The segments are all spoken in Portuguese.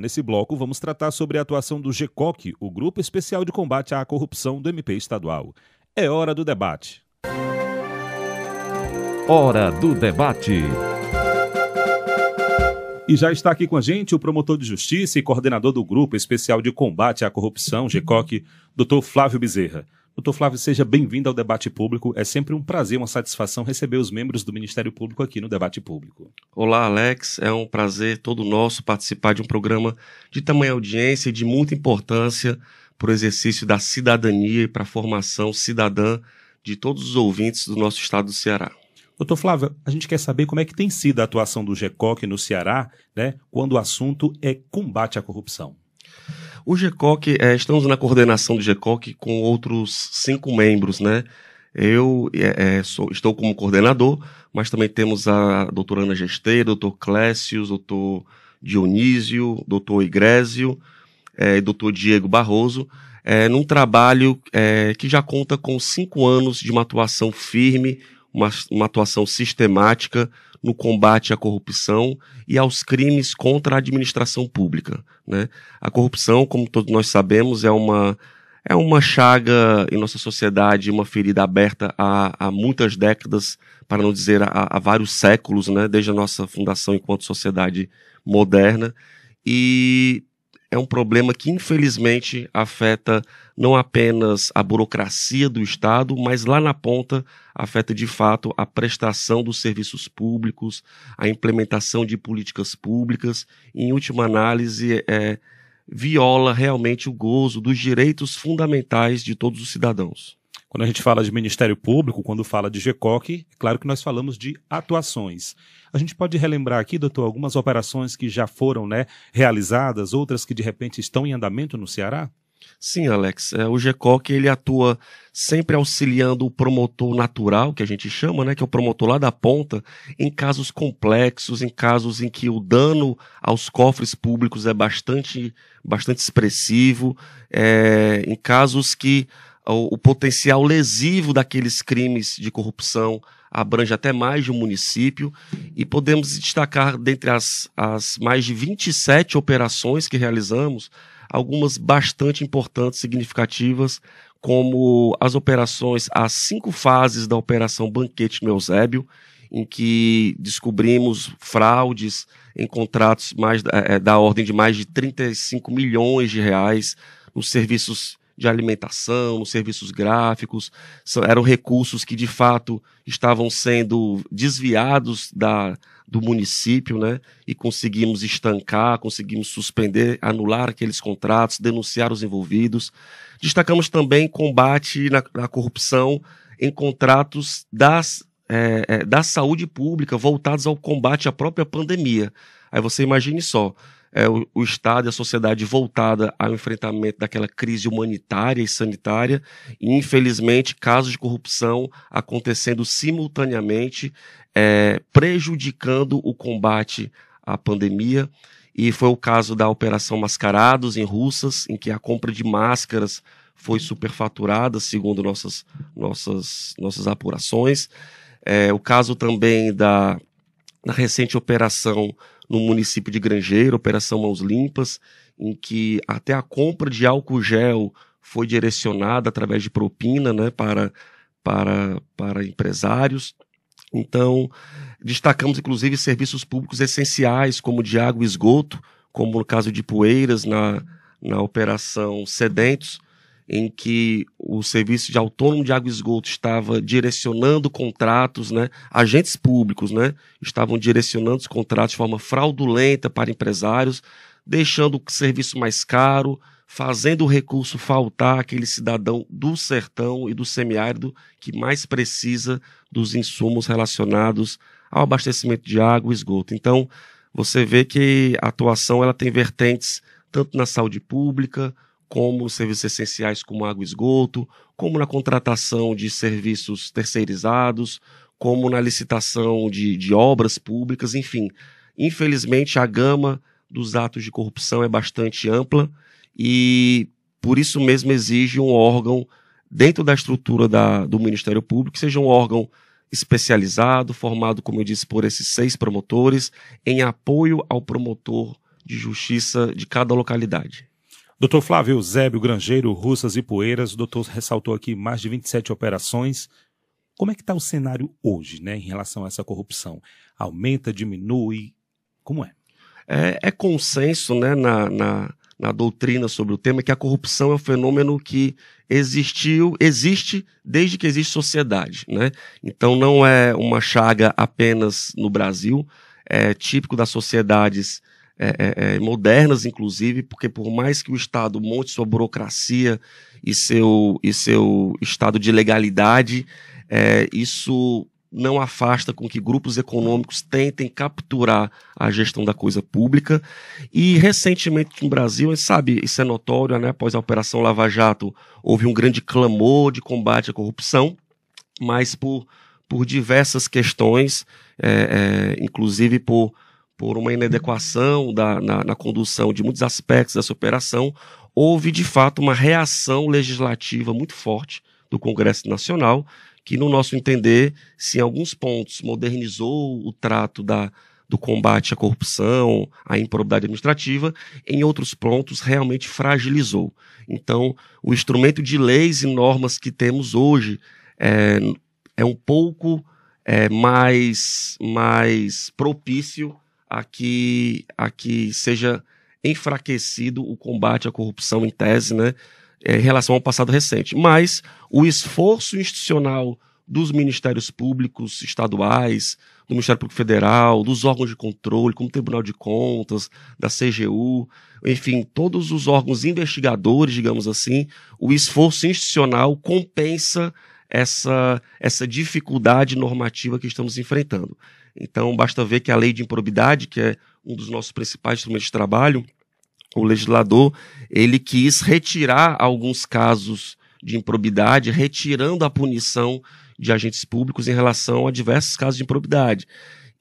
Nesse bloco, vamos tratar sobre a atuação do GECOC, o Grupo Especial de Combate à Corrupção do MP Estadual. É hora do debate. Hora do debate. E já está aqui com a gente o promotor de justiça e coordenador do Grupo Especial de Combate à Corrupção, GECOC, Dr. Flávio Bezerra. Doutor Flávio, seja bem-vindo ao debate público. É sempre um prazer, uma satisfação receber os membros do Ministério Público aqui no debate público. Olá, Alex. É um prazer todo nosso participar de um programa de tamanha audiência e de muita importância para o exercício da cidadania e para a formação cidadã de todos os ouvintes do nosso estado do Ceará. Doutor Flávio, a gente quer saber como é que tem sido a atuação do GECOC no Ceará, né, quando o assunto é combate à corrupção. O GECOC, é, estamos na coordenação do GECOC com outros cinco membros, né? Eu é, é, sou, estou como coordenador, mas também temos a doutora Ana Gesteira, doutor Clécius, doutor Dionísio, doutor Igrésio é, doutor Diego Barroso, é, num trabalho é, que já conta com cinco anos de uma atuação firme, uma, uma atuação sistemática no combate à corrupção e aos crimes contra a administração pública. Né? A corrupção, como todos nós sabemos, é uma, é uma chaga em nossa sociedade, uma ferida aberta há, há muitas décadas, para não dizer há, há vários séculos, né? desde a nossa fundação enquanto sociedade moderna. E é um problema que, infelizmente, afeta não apenas a burocracia do Estado, mas lá na ponta afeta de fato a prestação dos serviços públicos, a implementação de políticas públicas, em última análise, é, viola realmente o gozo dos direitos fundamentais de todos os cidadãos. Quando a gente fala de Ministério Público, quando fala de GECOC, é claro que nós falamos de atuações. A gente pode relembrar aqui, doutor, algumas operações que já foram né, realizadas, outras que de repente estão em andamento no Ceará? Sim, Alex. É, o GECOC ele atua sempre auxiliando o promotor natural, que a gente chama, né, que é o promotor lá da ponta, em casos complexos, em casos em que o dano aos cofres públicos é bastante, bastante expressivo, é, em casos que o, o potencial lesivo daqueles crimes de corrupção abrange até mais de um município. E podemos destacar dentre as, as mais de 27 operações que realizamos, algumas bastante importantes, significativas, como as operações, as cinco fases da Operação Banquete no Eusébio, em que descobrimos fraudes em contratos mais é, da ordem de mais de 35 milhões de reais nos serviços de alimentação, nos serviços gráficos, eram recursos que de fato estavam sendo desviados da, do município, né? E conseguimos estancar, conseguimos suspender, anular aqueles contratos, denunciar os envolvidos. Destacamos também combate na, na corrupção em contratos das, é, é, da saúde pública voltados ao combate à própria pandemia. Aí você imagine só, é, o, o, Estado e a sociedade voltada ao enfrentamento daquela crise humanitária e sanitária, e infelizmente casos de corrupção acontecendo simultaneamente, é, prejudicando o combate à pandemia. E foi o caso da Operação Mascarados em Russas, em que a compra de máscaras foi superfaturada, segundo nossas, nossas, nossas apurações. É, o caso também da, da recente operação no município de Grangeiro, Operação Mãos Limpas, em que até a compra de álcool gel foi direcionada através de propina né, para, para, para empresários. Então, destacamos inclusive serviços públicos essenciais, como de água e esgoto, como no caso de Poeiras, na, na Operação Sedentos, em que o serviço de autônomo de água e esgoto estava direcionando contratos, né, agentes públicos, né, estavam direcionando os contratos de forma fraudulenta para empresários, deixando o serviço mais caro, fazendo o recurso faltar aquele cidadão do sertão e do semiárido que mais precisa dos insumos relacionados ao abastecimento de água e esgoto. Então, você vê que a atuação ela tem vertentes tanto na saúde pública, como serviços essenciais como água e esgoto, como na contratação de serviços terceirizados, como na licitação de, de obras públicas, enfim. Infelizmente, a gama dos atos de corrupção é bastante ampla e por isso mesmo exige um órgão dentro da estrutura da, do Ministério Público, que seja um órgão especializado, formado, como eu disse, por esses seis promotores, em apoio ao promotor de justiça de cada localidade. Doutor Flávio Eusébio Grangeiro, Russas e Poeiras, o doutor ressaltou aqui mais de 27 operações. Como é que está o cenário hoje, né, em relação a essa corrupção? Aumenta, diminui? Como é? É, é consenso né, na, na, na doutrina sobre o tema que a corrupção é um fenômeno que existiu, existe desde que existe sociedade. Né? Então não é uma chaga apenas no Brasil, é típico das sociedades é, é, é, modernas, inclusive, porque por mais que o Estado monte sua burocracia e seu, e seu estado de legalidade, é, isso não afasta com que grupos econômicos tentem capturar a gestão da coisa pública. E recentemente no Brasil, sabe, isso é notório, né? Após a Operação Lava Jato, houve um grande clamor de combate à corrupção, mas por, por diversas questões, é, é, inclusive por por uma inadequação da, na, na condução de muitos aspectos dessa operação, houve de fato uma reação legislativa muito forte do Congresso Nacional, que, no nosso entender, se em alguns pontos modernizou o trato da, do combate à corrupção, à improbidade administrativa, em outros pontos realmente fragilizou. Então, o instrumento de leis e normas que temos hoje é, é um pouco é, mais, mais propício a que, a que seja enfraquecido o combate à corrupção em tese, né, é, em relação ao passado recente. Mas o esforço institucional dos ministérios públicos estaduais, do Ministério Público Federal, dos órgãos de controle, como o Tribunal de Contas, da CGU, enfim, todos os órgãos investigadores, digamos assim, o esforço institucional compensa essa, essa dificuldade normativa que estamos enfrentando. Então, basta ver que a lei de improbidade, que é um dos nossos principais instrumentos de trabalho, o legislador, ele quis retirar alguns casos de improbidade, retirando a punição de agentes públicos em relação a diversos casos de improbidade.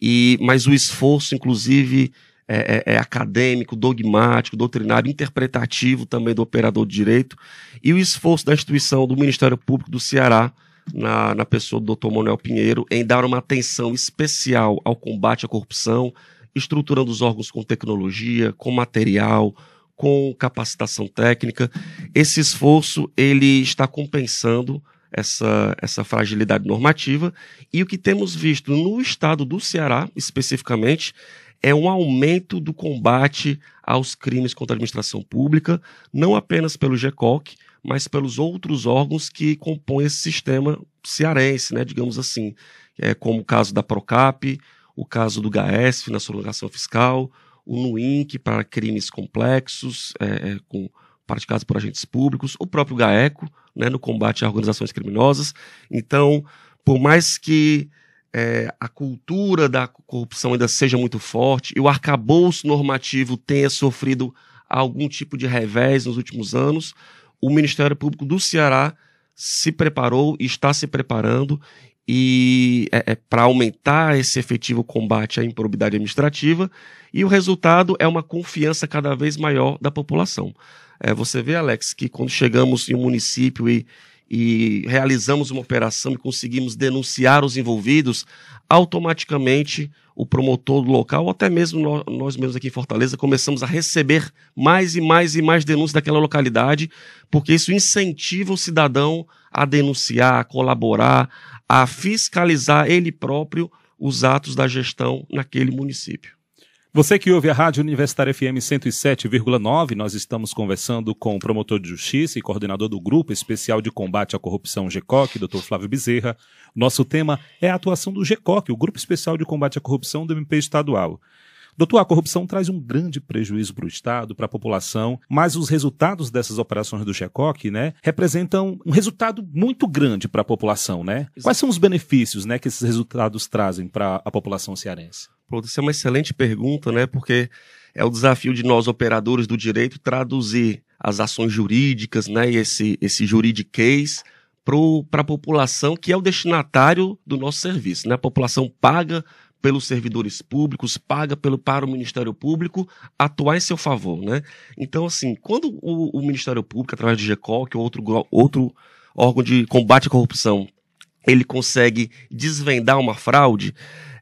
E, mas o esforço, inclusive, é, é, é, acadêmico, dogmático, doutrinário, interpretativo também do operador de direito, e o esforço da instituição do Ministério Público do Ceará na, na pessoa do Dr. Manuel Pinheiro em dar uma atenção especial ao combate à corrupção, estruturando os órgãos com tecnologia, com material, com capacitação técnica. Esse esforço ele está compensando essa, essa fragilidade normativa e o que temos visto no estado do Ceará, especificamente, é um aumento do combate aos crimes contra a administração pública, não apenas pelo GECOC, mas pelos outros órgãos que compõem esse sistema cearense, né, digamos assim, é, como o caso da Procap, o caso do GAESF na sonegação fiscal, o NUINC para crimes complexos, é, é, com, praticados por agentes públicos, o próprio GAECO, né, no combate a organizações criminosas. Então, por mais que é, a cultura da corrupção ainda seja muito forte e o arcabouço normativo tenha sofrido algum tipo de revés nos últimos anos, o Ministério Público do Ceará se preparou e está se preparando e é, é para aumentar esse efetivo combate à improbidade administrativa e o resultado é uma confiança cada vez maior da população. É, você vê, Alex, que quando chegamos em um município e, e realizamos uma operação e conseguimos denunciar os envolvidos, automaticamente o promotor do local, ou até mesmo nós, mesmos aqui em Fortaleza, começamos a receber mais e mais e mais denúncias daquela localidade, porque isso incentiva o cidadão a denunciar, a colaborar, a fiscalizar ele próprio os atos da gestão naquele município. Você que ouve a Rádio Universitária FM 107,9, nós estamos conversando com o promotor de justiça e coordenador do Grupo Especial de Combate à Corrupção GECOC, Dr. Flávio Bezerra. Nosso tema é a atuação do GECOC, o Grupo Especial de Combate à Corrupção do MP Estadual. Doutor, a corrupção traz um grande prejuízo para o Estado, para a população, mas os resultados dessas operações do GECOC, né, representam um resultado muito grande para a população, né? Quais são os benefícios, né, que esses resultados trazem para a população cearense? Pronto, isso é uma excelente pergunta, né? Porque é o desafio de nós, operadores do direito, traduzir as ações jurídicas, né? E esse, esse juridiquês para a população que é o destinatário do nosso serviço, né? A população paga pelos servidores públicos, paga pelo, para o Ministério Público atuar em seu favor, né? Então, assim, quando o, o Ministério Público, através do GECOL, que é outro, outro órgão de combate à corrupção, ele consegue desvendar uma fraude,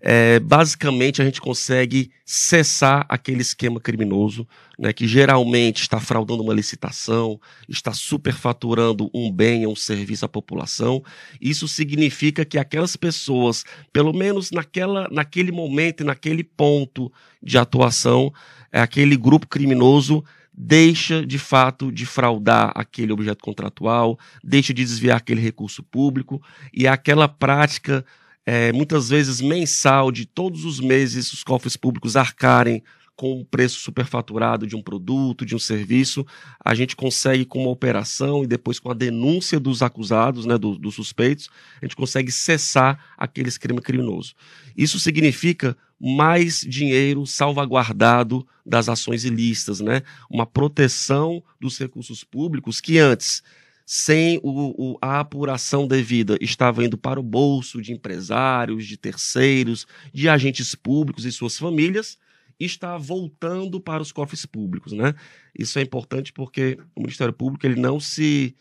é, basicamente a gente consegue cessar aquele esquema criminoso, né, que geralmente está fraudando uma licitação, está superfaturando um bem ou um serviço à população. Isso significa que aquelas pessoas, pelo menos naquela, naquele momento naquele ponto de atuação, é, aquele grupo criminoso deixa de fato de fraudar aquele objeto contratual, deixa de desviar aquele recurso público e aquela prática é, muitas vezes mensal de todos os meses os cofres públicos arcarem com o preço superfaturado de um produto, de um serviço, a gente consegue com uma operação e depois com a denúncia dos acusados, né, do, dos suspeitos, a gente consegue cessar aquele crime criminoso. Isso significa mais dinheiro salvaguardado das ações ilícitas, né? Uma proteção dos recursos públicos que antes, sem o, o, a apuração devida, estava indo para o bolso de empresários, de terceiros, de agentes públicos e suas famílias, está voltando para os cofres públicos, né? Isso é importante porque o Ministério Público ele não se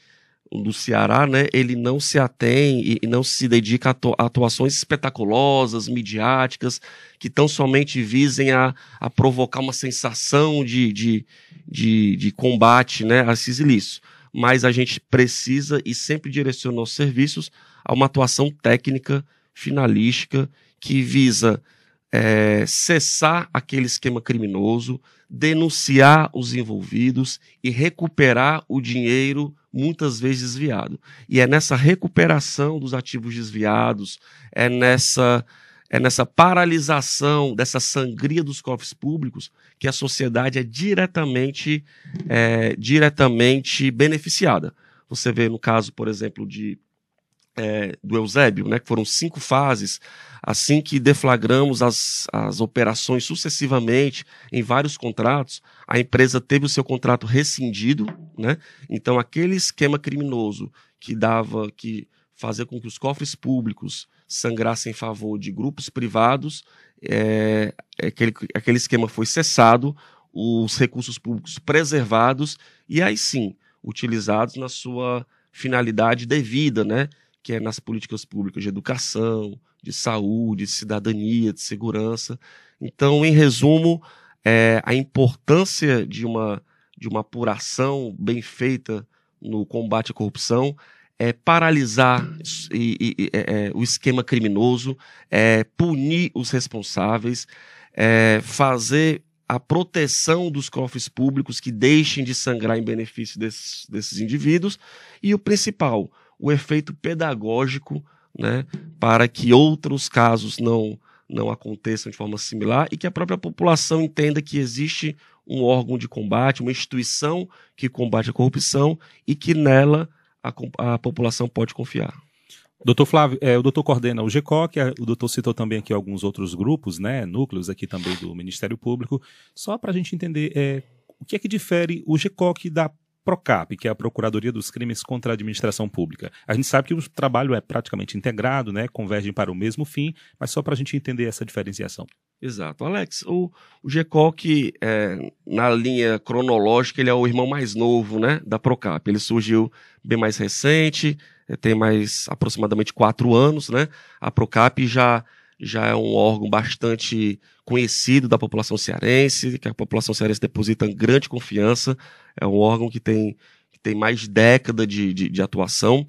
do Ceará, né, ele não se atém e não se dedica a atuações espetaculosas, midiáticas, que tão somente visem a, a provocar uma sensação de, de, de, de combate né, a esses ilícitos. Mas a gente precisa e sempre direciona os serviços a uma atuação técnica, finalística, que visa é, cessar aquele esquema criminoso, denunciar os envolvidos e recuperar o dinheiro muitas vezes desviado. E é nessa recuperação dos ativos desviados, é nessa é nessa paralisação dessa sangria dos cofres públicos que a sociedade é diretamente é, diretamente beneficiada. Você vê no caso, por exemplo, de é, do Eusébio, né, que foram cinco fases, assim que deflagramos as, as operações sucessivamente em vários contratos, a empresa teve o seu contrato rescindido, né? Então aquele esquema criminoso que dava, que fazia com que os cofres públicos sangrassem em favor de grupos privados, é, aquele, aquele esquema foi cessado, os recursos públicos preservados e aí sim utilizados na sua finalidade devida, né? que é nas políticas públicas de educação, de saúde, de cidadania, de segurança. Então, em resumo, é, a importância de uma, de uma apuração bem feita no combate à corrupção é paralisar e, e, é, é, o esquema criminoso, é punir os responsáveis, é fazer a proteção dos cofres públicos que deixem de sangrar em benefício desses, desses indivíduos e o principal, o efeito pedagógico né, para que outros casos não, não aconteçam de forma similar e que a própria população entenda que existe um órgão de combate, uma instituição que combate a corrupção e que nela a, a população pode confiar. Doutor Flávio, é, o doutor coordena o GECOC, o doutor citou também aqui alguns outros grupos, né, núcleos aqui também do Ministério Público. Só para a gente entender é, o que é que difere o GECOC da PROCAP, que é a Procuradoria dos Crimes contra a Administração Pública. A gente sabe que o trabalho é praticamente integrado, né, convergem para o mesmo fim, mas só para a gente entender essa diferenciação. Exato. Alex, o, o GECOC, é, na linha cronológica, ele é o irmão mais novo né, da PROCAP. Ele surgiu bem mais recente, é, tem mais aproximadamente quatro anos. Né? A PROCAP já já é um órgão bastante conhecido da população cearense, que a população cearense deposita grande confiança, é um órgão que tem, que tem mais década de, de, de atuação,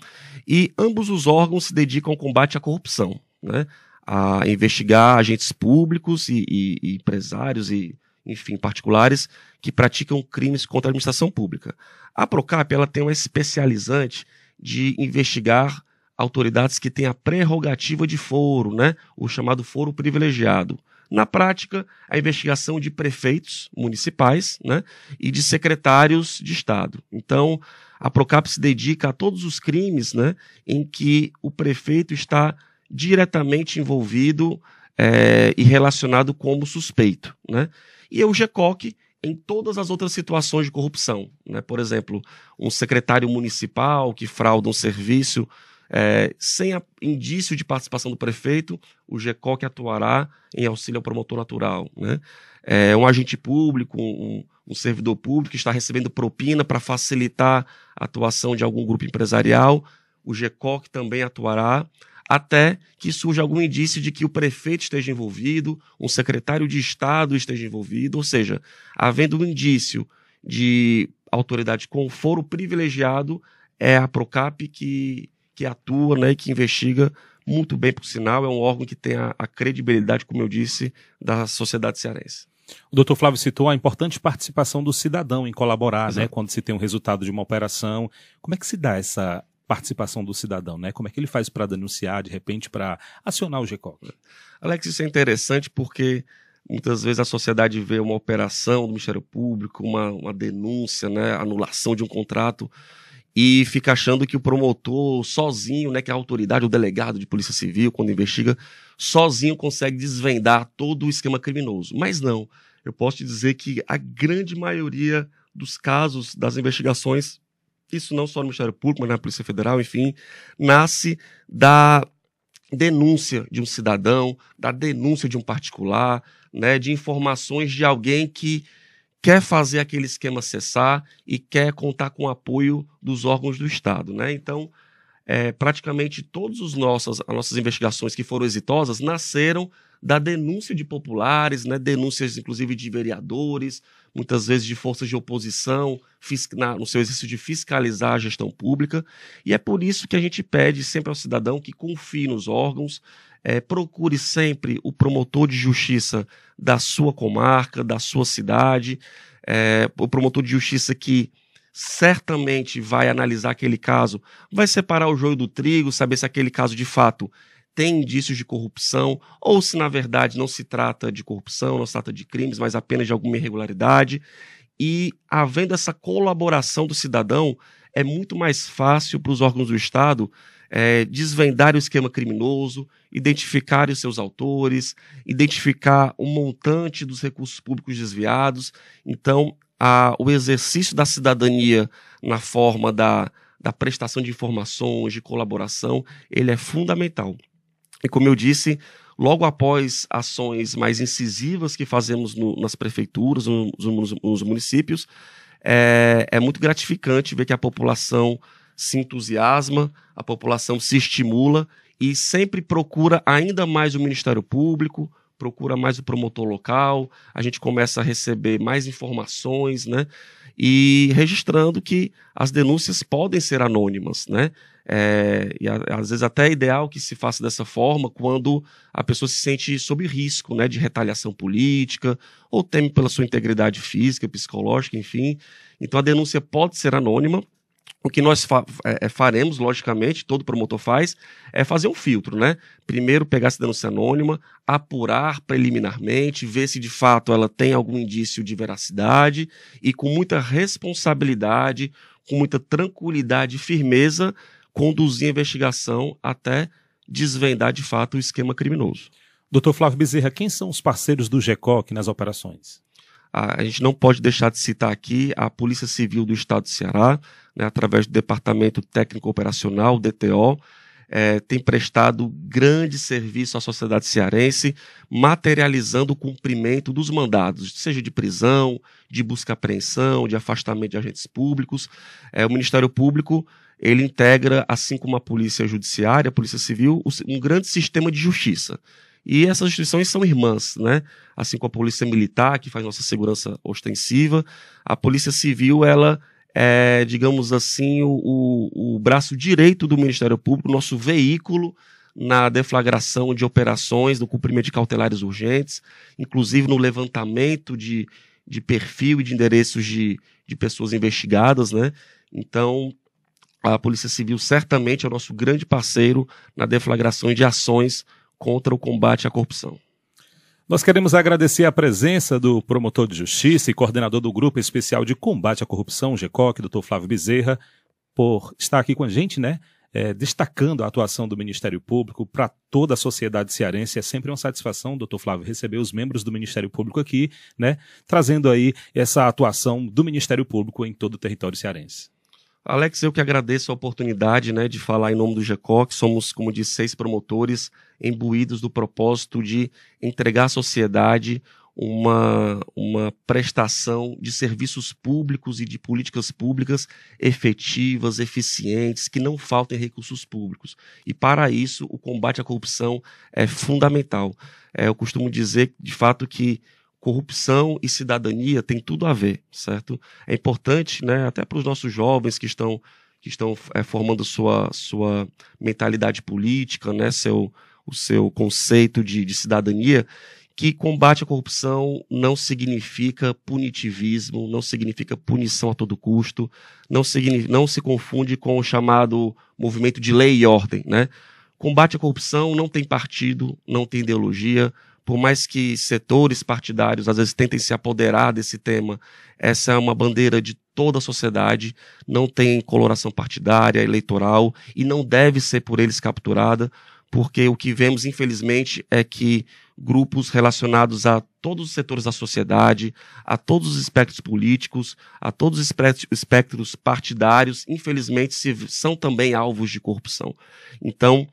e ambos os órgãos se dedicam ao combate à corrupção, né? a investigar agentes públicos e, e, e empresários e, enfim, particulares que praticam crimes contra a administração pública. A Procap ela tem uma especializante de investigar autoridades que têm a prerrogativa de foro, né? o chamado foro privilegiado. Na prática, a investigação de prefeitos municipais né? e de secretários de Estado. Então, a Procap se dedica a todos os crimes né? em que o prefeito está diretamente envolvido é, e relacionado como suspeito. Né? E o GECOC em todas as outras situações de corrupção. Né? Por exemplo, um secretário municipal que frauda um serviço é, sem a, indício de participação do prefeito, o GECOC atuará em auxílio ao promotor natural. Né? É, um agente público, um, um servidor público que está recebendo propina para facilitar a atuação de algum grupo empresarial, o GECOC também atuará. até que surja algum indício de que o prefeito esteja envolvido, um secretário de Estado esteja envolvido, ou seja, havendo um indício de autoridade com foro privilegiado, é a Procap que, que atua né, e que investiga muito bem, por sinal, é um órgão que tem a, a credibilidade, como eu disse, da sociedade cearense. O doutor Flávio citou a importante participação do cidadão em colaborar, né, quando se tem um resultado de uma operação. Como é que se dá essa participação do cidadão, né? Como é que ele faz para denunciar, de repente, para acionar o GECOC? Alex, isso é interessante porque muitas vezes a sociedade vê uma operação do Ministério Público, uma, uma denúncia, né, anulação de um contrato, e fica achando que o promotor sozinho, né, que é a autoridade, o delegado de polícia civil, quando investiga, sozinho consegue desvendar todo o esquema criminoso. Mas não. Eu posso te dizer que a grande maioria dos casos das investigações, isso não só no Ministério Público, mas na Polícia Federal, enfim, nasce da denúncia de um cidadão, da denúncia de um particular, né, de informações de alguém que quer fazer aquele esquema cessar e quer contar com o apoio dos órgãos do Estado. Né? Então, é, praticamente todas as nossas, as nossas investigações que foram exitosas nasceram da denúncia de populares, né? denúncias inclusive de vereadores, muitas vezes de forças de oposição, na, no seu exercício de fiscalizar a gestão pública. E é por isso que a gente pede sempre ao cidadão que confie nos órgãos, é, procure sempre o promotor de justiça da sua comarca, da sua cidade, é, o promotor de justiça que certamente vai analisar aquele caso, vai separar o joio do trigo, saber se aquele caso de fato tem indícios de corrupção ou se na verdade não se trata de corrupção, não se trata de crimes, mas apenas de alguma irregularidade. E havendo essa colaboração do cidadão, é muito mais fácil para os órgãos do Estado é, desvendar o esquema criminoso, identificar os seus autores, identificar o montante dos recursos públicos desviados. Então, a, o exercício da cidadania na forma da, da prestação de informações, de colaboração, ele é fundamental. E como eu disse, logo após ações mais incisivas que fazemos no, nas prefeituras, nos, nos municípios, é, é muito gratificante ver que a população se entusiasma, a população se estimula e sempre procura ainda mais o Ministério Público, procura mais o promotor local, a gente começa a receber mais informações, né? E registrando que as denúncias podem ser anônimas, né? É, e a, às vezes até é ideal que se faça dessa forma quando a pessoa se sente sob risco né, de retaliação política ou teme pela sua integridade física, psicológica, enfim. Então a denúncia pode ser anônima, o que nós fa é, é, faremos, logicamente, todo promotor faz, é fazer um filtro, né? Primeiro pegar essa denúncia anônima, apurar preliminarmente, ver se de fato ela tem algum indício de veracidade e com muita responsabilidade, com muita tranquilidade e firmeza, conduzir a investigação até desvendar de fato o esquema criminoso. Doutor Flávio Bezerra, quem são os parceiros do GECOC nas operações? a gente não pode deixar de citar aqui a Polícia Civil do Estado do Ceará, né, através do Departamento Técnico Operacional, DTO, é, tem prestado grande serviço à sociedade cearense, materializando o cumprimento dos mandados, seja de prisão, de busca-apreensão, de afastamento de agentes públicos. É, o Ministério Público ele integra, assim como a Polícia Judiciária, a Polícia Civil, um grande sistema de justiça. E essas instituições são irmãs, né? Assim como a Polícia Militar, que faz nossa segurança ostensiva, a Polícia Civil, ela é, digamos assim, o, o, o braço direito do Ministério Público, nosso veículo na deflagração de operações, no cumprimento de cautelares urgentes, inclusive no levantamento de, de perfil e de endereços de, de pessoas investigadas, né? Então, a Polícia Civil certamente é o nosso grande parceiro na deflagração de ações contra o combate à corrupção. Nós queremos agradecer a presença do promotor de justiça e coordenador do Grupo Especial de Combate à Corrupção, GECOC, doutor Flávio Bezerra, por estar aqui com a gente, né? É, destacando a atuação do Ministério Público para toda a sociedade cearense. É sempre uma satisfação, doutor Flávio, receber os membros do Ministério Público aqui, né? Trazendo aí essa atuação do Ministério Público em todo o território cearense. Alex, eu que agradeço a oportunidade né, de falar em nome do GECOC. Somos, como disse, seis promotores imbuídos do propósito de entregar à sociedade uma, uma prestação de serviços públicos e de políticas públicas efetivas, eficientes, que não faltem recursos públicos. E para isso, o combate à corrupção é fundamental. É, eu costumo dizer, de fato, que corrupção e cidadania tem tudo a ver, certo? É importante, né, até para os nossos jovens que estão que estão é, formando sua, sua mentalidade política, né, seu, o seu conceito de, de cidadania, que combate à corrupção não significa punitivismo, não significa punição a todo custo, não, não se confunde com o chamado movimento de lei e ordem. Né? Combate à corrupção não tem partido, não tem ideologia, por mais que setores partidários às vezes tentem se apoderar desse tema, essa é uma bandeira de toda a sociedade, não tem coloração partidária, eleitoral e não deve ser por eles capturada, porque o que vemos, infelizmente, é que grupos relacionados a todos os setores da sociedade, a todos os espectros políticos, a todos os espectros partidários, infelizmente, são também alvos de corrupção. Então,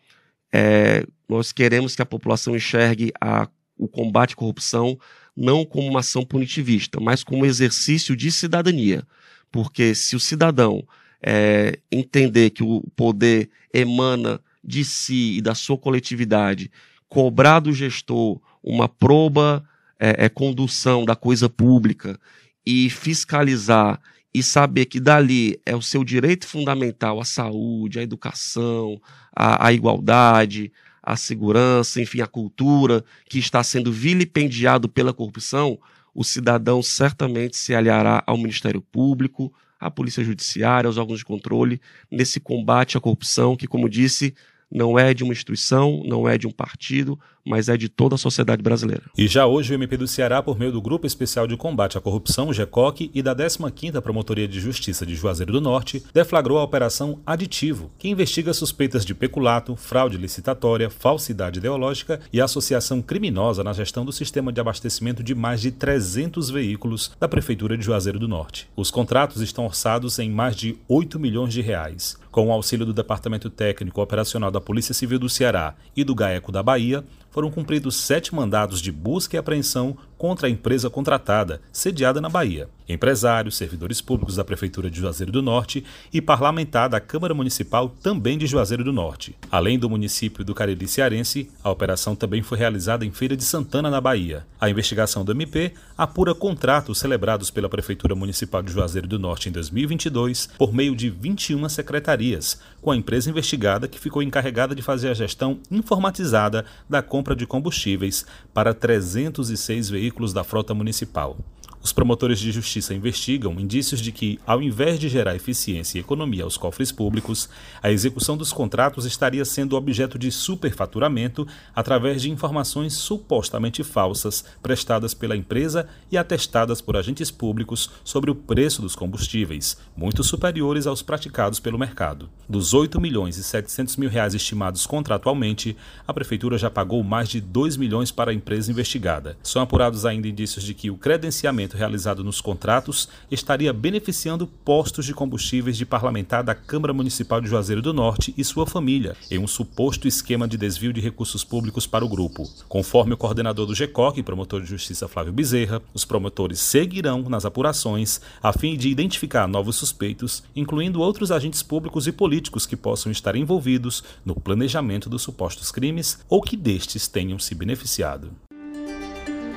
é, nós queremos que a população enxergue a, o combate à corrupção não como uma ação punitivista, mas como um exercício de cidadania. Porque se o cidadão é, entender que o poder emana de si e da sua coletividade, cobrar do gestor uma proba é, é, condução da coisa pública e fiscalizar e saber que dali é o seu direito fundamental à saúde, à educação, à, à igualdade, à segurança, enfim, à cultura, que está sendo vilipendiado pela corrupção, o cidadão certamente se aliará ao Ministério Público, à Polícia Judiciária, aos órgãos de controle, nesse combate à corrupção que, como disse, não é de uma instituição, não é de um partido, mas é de toda a sociedade brasileira. E já hoje o MP do Ceará, por meio do Grupo Especial de Combate à Corrupção, o GECOC, e da 15ª Promotoria de Justiça de Juazeiro do Norte, deflagrou a Operação Aditivo, que investiga suspeitas de peculato, fraude licitatória, falsidade ideológica e associação criminosa na gestão do sistema de abastecimento de mais de 300 veículos da Prefeitura de Juazeiro do Norte. Os contratos estão orçados em mais de 8 milhões de reais. Com o auxílio do Departamento Técnico Operacional da Polícia Civil do Ceará e do GAECO da Bahia, foram cumpridos sete mandados de busca e apreensão contra a empresa contratada, sediada na Bahia. Empresários, servidores públicos da Prefeitura de Juazeiro do Norte e parlamentar da Câmara Municipal também de Juazeiro do Norte. Além do município do Cariri Cearense, a operação também foi realizada em Feira de Santana, na Bahia. A investigação do MP apura contratos celebrados pela Prefeitura Municipal de Juazeiro do Norte em 2022 por meio de 21 secretarias, com a empresa investigada que ficou encarregada de fazer a gestão informatizada da compra de combustíveis para 306 veículos veículos da frota municipal. Os promotores de justiça investigam indícios de que, ao invés de gerar eficiência e economia aos cofres públicos, a execução dos contratos estaria sendo objeto de superfaturamento através de informações supostamente falsas prestadas pela empresa e atestadas por agentes públicos sobre o preço dos combustíveis, muito superiores aos praticados pelo mercado. Dos 8 milhões e 700 mil reais estimados contratualmente, a prefeitura já pagou mais de 2 milhões para a empresa investigada. São apurados ainda indícios de que o credenciamento realizado nos contratos estaria beneficiando postos de combustíveis de parlamentar da Câmara Municipal de Juazeiro do Norte e sua família, em um suposto esquema de desvio de recursos públicos para o grupo. Conforme o coordenador do GECOC e promotor de justiça Flávio Bezerra, os promotores seguirão nas apurações a fim de identificar novos suspeitos, incluindo outros agentes públicos e políticos que possam estar envolvidos no planejamento dos supostos crimes ou que destes tenham se beneficiado.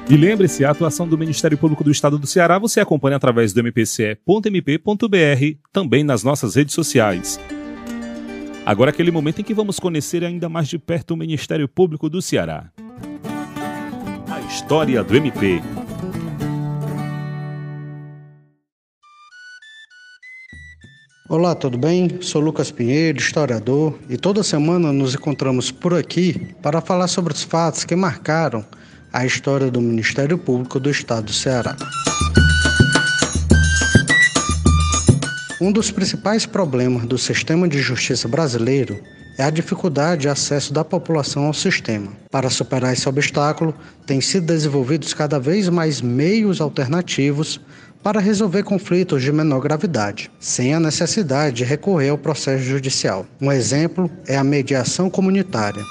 E lembre-se, a atuação do Ministério Público do Estado do Ceará você acompanha através do mpce.mp.br, também nas nossas redes sociais. Agora aquele momento em que vamos conhecer ainda mais de perto o Ministério Público do Ceará. A história do MP. Olá, tudo bem? Sou Lucas Pinheiro, historiador, e toda semana nos encontramos por aqui para falar sobre os fatos que marcaram a história do Ministério Público do Estado do Ceará. Um dos principais problemas do sistema de justiça brasileiro é a dificuldade de acesso da população ao sistema. Para superar esse obstáculo, têm sido desenvolvidos cada vez mais meios alternativos para resolver conflitos de menor gravidade, sem a necessidade de recorrer ao processo judicial. Um exemplo é a mediação comunitária.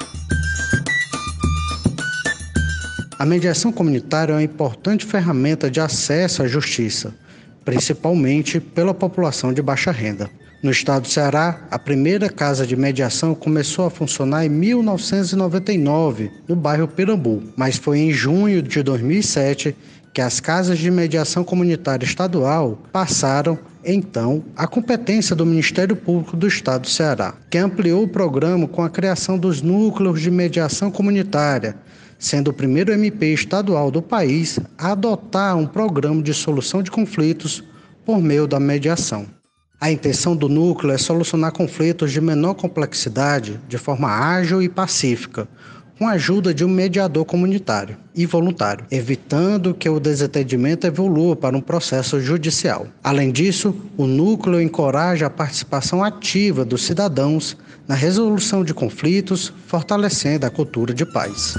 A mediação comunitária é uma importante ferramenta de acesso à justiça, principalmente pela população de baixa renda. No estado do Ceará, a primeira casa de mediação começou a funcionar em 1999, no bairro Pirambu, mas foi em junho de 2007 que as casas de mediação comunitária estadual passaram, então, à competência do Ministério Público do Estado do Ceará, que ampliou o programa com a criação dos núcleos de mediação comunitária, sendo o primeiro MP estadual do país a adotar um programa de solução de conflitos por meio da mediação. A intenção do núcleo é solucionar conflitos de menor complexidade de forma ágil e pacífica, com a ajuda de um mediador comunitário e voluntário, evitando que o desentendimento evolua para um processo judicial. Além disso, o núcleo encoraja a participação ativa dos cidadãos na resolução de conflitos, fortalecendo a cultura de paz.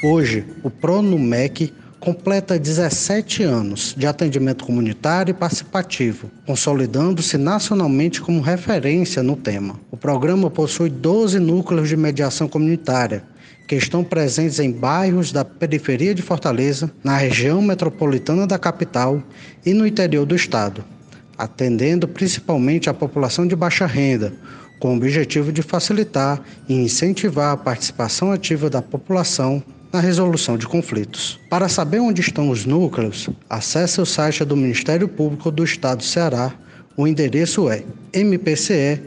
Hoje, o PRONUMEC completa 17 anos de atendimento comunitário e participativo, consolidando-se nacionalmente como referência no tema. O programa possui 12 núcleos de mediação comunitária, que estão presentes em bairros da periferia de Fortaleza, na região metropolitana da capital e no interior do estado, atendendo principalmente a população de baixa renda, com o objetivo de facilitar e incentivar a participação ativa da população na resolução de conflitos. Para saber onde estão os núcleos, acesse o site do Ministério Público do Estado do Ceará. O endereço é mpce.mp.br.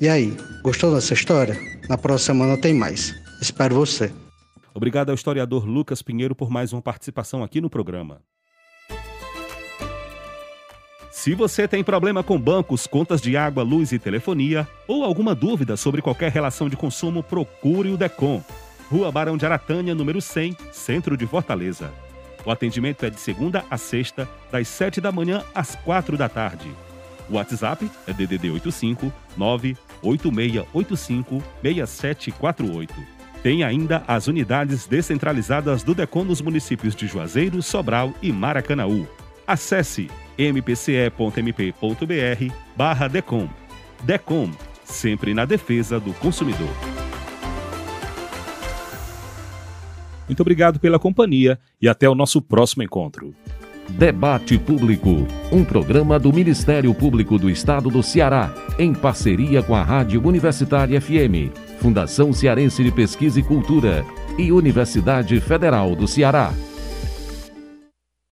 E aí, gostou dessa história? Na próxima semana tem mais. Espero você. Obrigado ao historiador Lucas Pinheiro por mais uma participação aqui no programa. Se você tem problema com bancos, contas de água, luz e telefonia, ou alguma dúvida sobre qualquer relação de consumo, procure o DECOM. Rua Barão de Aratânia, número 100, Centro de Fortaleza. O atendimento é de segunda a sexta, das 7 da manhã às 4 da tarde. O WhatsApp é DDD 85 98685 6748. Tem ainda as unidades descentralizadas do DECOM nos municípios de Juazeiro, Sobral e Maracanaú. Acesse mpce.mp.br barra DECOM. DECOM, sempre na defesa do consumidor. Muito obrigado pela companhia e até o nosso próximo encontro. Debate Público, um programa do Ministério Público do Estado do Ceará, em parceria com a Rádio Universitária FM, Fundação Cearense de Pesquisa e Cultura e Universidade Federal do Ceará.